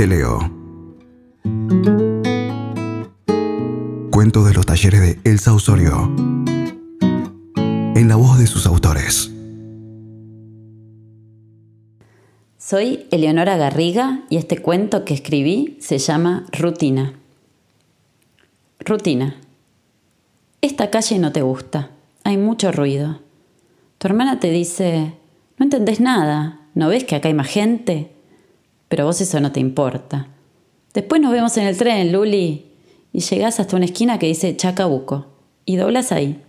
Te leo. Cuento de los talleres de Elsa Osorio. En la voz de sus autores. Soy Eleonora Garriga y este cuento que escribí se llama Rutina. Rutina. Esta calle no te gusta, hay mucho ruido. Tu hermana te dice, no entendés nada, ¿no ves que acá hay más gente? Pero vos eso no te importa. Después nos vemos en el tren, Luli, y llegás hasta una esquina que dice Chacabuco, y doblas ahí.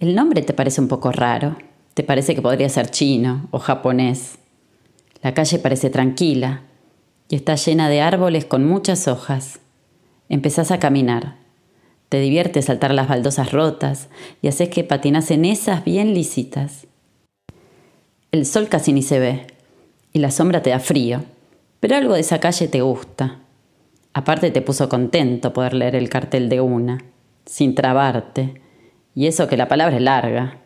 El nombre te parece un poco raro, te parece que podría ser chino o japonés la calle parece tranquila y está llena de árboles con muchas hojas. Empezás a caminar. Te divierte saltar las baldosas rotas y haces que patinas en esas bien lisitas. El sol casi ni se ve y la sombra te da frío, pero algo de esa calle te gusta. Aparte te puso contento poder leer el cartel de una, sin trabarte, y eso que la palabra es larga.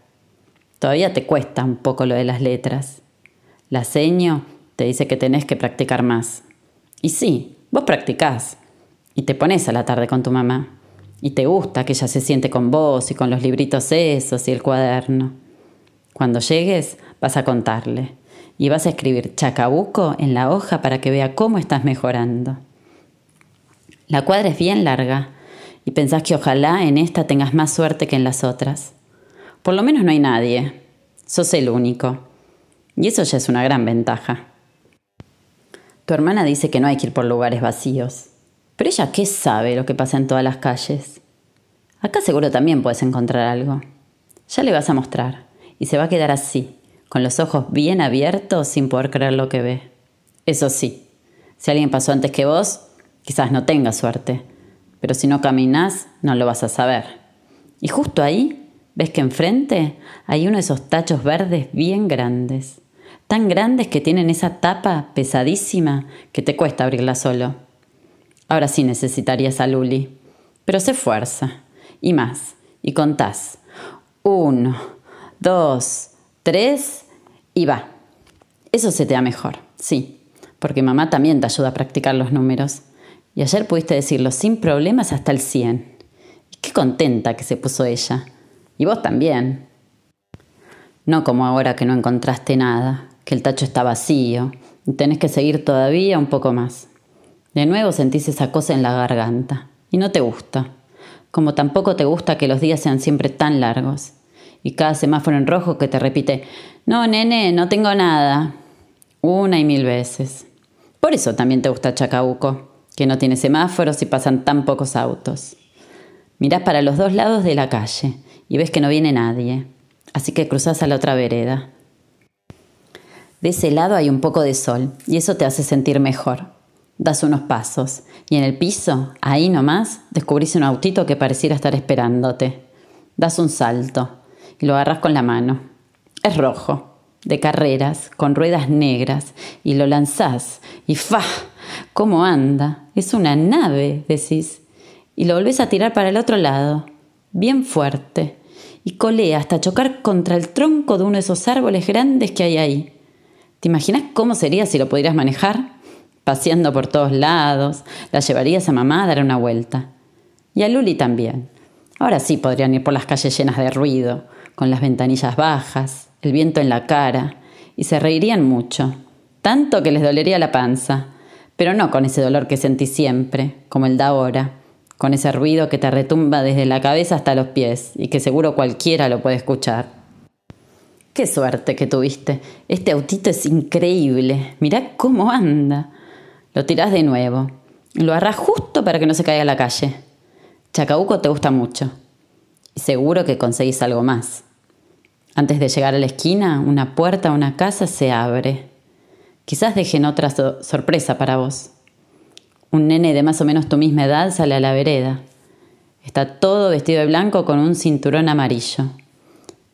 Todavía te cuesta un poco lo de las letras. La seño te dice que tenés que practicar más. Y sí, vos practicás. Y te pones a la tarde con tu mamá. Y te gusta que ella se siente con vos y con los libritos esos y el cuaderno. Cuando llegues, vas a contarle. Y vas a escribir chacabuco en la hoja para que vea cómo estás mejorando. La cuadra es bien larga y pensás que ojalá en esta tengas más suerte que en las otras. Por lo menos no hay nadie. Sos el único. Y eso ya es una gran ventaja. Tu hermana dice que no hay que ir por lugares vacíos. Pero ella, ¿qué sabe lo que pasa en todas las calles? Acá seguro también puedes encontrar algo. Ya le vas a mostrar. Y se va a quedar así, con los ojos bien abiertos sin poder creer lo que ve. Eso sí, si alguien pasó antes que vos, quizás no tenga suerte. Pero si no caminas, no lo vas a saber. Y justo ahí, ves que enfrente hay uno de esos tachos verdes bien grandes tan grandes que tienen esa tapa pesadísima que te cuesta abrirla solo. Ahora sí necesitarías a Luli, pero sé fuerza, y más, y contás. Uno, dos, tres, y va. Eso se te da mejor, sí, porque mamá también te ayuda a practicar los números. Y ayer pudiste decirlo sin problemas hasta el 100. Y qué contenta que se puso ella. Y vos también. No como ahora que no encontraste nada, que el tacho está vacío y tenés que seguir todavía un poco más. De nuevo sentís esa cosa en la garganta y no te gusta, como tampoco te gusta que los días sean siempre tan largos y cada semáforo en rojo que te repite, no, nene, no tengo nada, una y mil veces. Por eso también te gusta Chacabuco, que no tiene semáforos y pasan tan pocos autos. Mirás para los dos lados de la calle y ves que no viene nadie, así que cruzás a la otra vereda de ese lado hay un poco de sol y eso te hace sentir mejor. Das unos pasos y en el piso, ahí nomás, descubrís un autito que pareciera estar esperándote. Das un salto y lo agarras con la mano. Es rojo, de carreras, con ruedas negras, y lo lanzás y ¡fa! ¿Cómo anda? Es una nave, decís. Y lo volvés a tirar para el otro lado, bien fuerte, y colea hasta chocar contra el tronco de uno de esos árboles grandes que hay ahí. ¿Te imaginas cómo sería si lo pudieras manejar? Paseando por todos lados, la llevarías a mamá a dar una vuelta. Y a Luli también. Ahora sí podrían ir por las calles llenas de ruido, con las ventanillas bajas, el viento en la cara, y se reirían mucho, tanto que les dolería la panza, pero no con ese dolor que sentí siempre, como el de ahora, con ese ruido que te retumba desde la cabeza hasta los pies y que seguro cualquiera lo puede escuchar. Qué suerte que tuviste. Este autito es increíble. Mirá cómo anda. Lo tirás de nuevo. Lo agarrás justo para que no se caiga a la calle. Chacabuco te gusta mucho. Y seguro que conseguís algo más. Antes de llegar a la esquina, una puerta a una casa se abre. Quizás dejen otra sorpresa para vos. Un nene de más o menos tu misma edad sale a la vereda. Está todo vestido de blanco con un cinturón amarillo.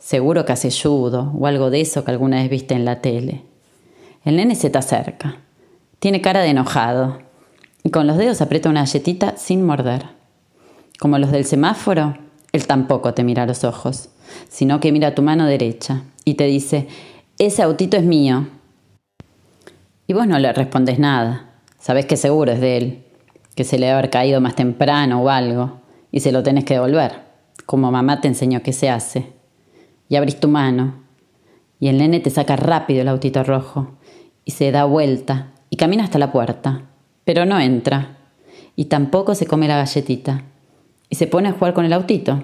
Seguro que hace judo o algo de eso que alguna vez viste en la tele. El nene se te acerca. Tiene cara de enojado y con los dedos aprieta una galletita sin morder. Como los del semáforo, él tampoco te mira a los ojos, sino que mira tu mano derecha y te dice, ese autito es mío. Y vos no le respondes nada, Sabes que seguro es de él, que se le debe haber caído más temprano o algo, y se lo tenés que devolver, como mamá te enseñó que se hace. Y abrís tu mano, y el nene te saca rápido el autito rojo, y se da vuelta, y camina hasta la puerta, pero no entra, y tampoco se come la galletita, y se pone a jugar con el autito,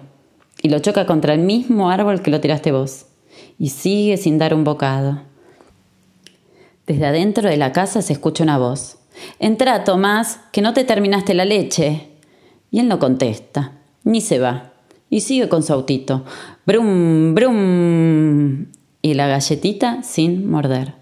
y lo choca contra el mismo árbol que lo tiraste vos, y sigue sin dar un bocado. Desde adentro de la casa se escucha una voz. Entra, Tomás, que no te terminaste la leche. Y él no contesta, ni se va, y sigue con su autito. Brum, brum. Y la galletita sin morder.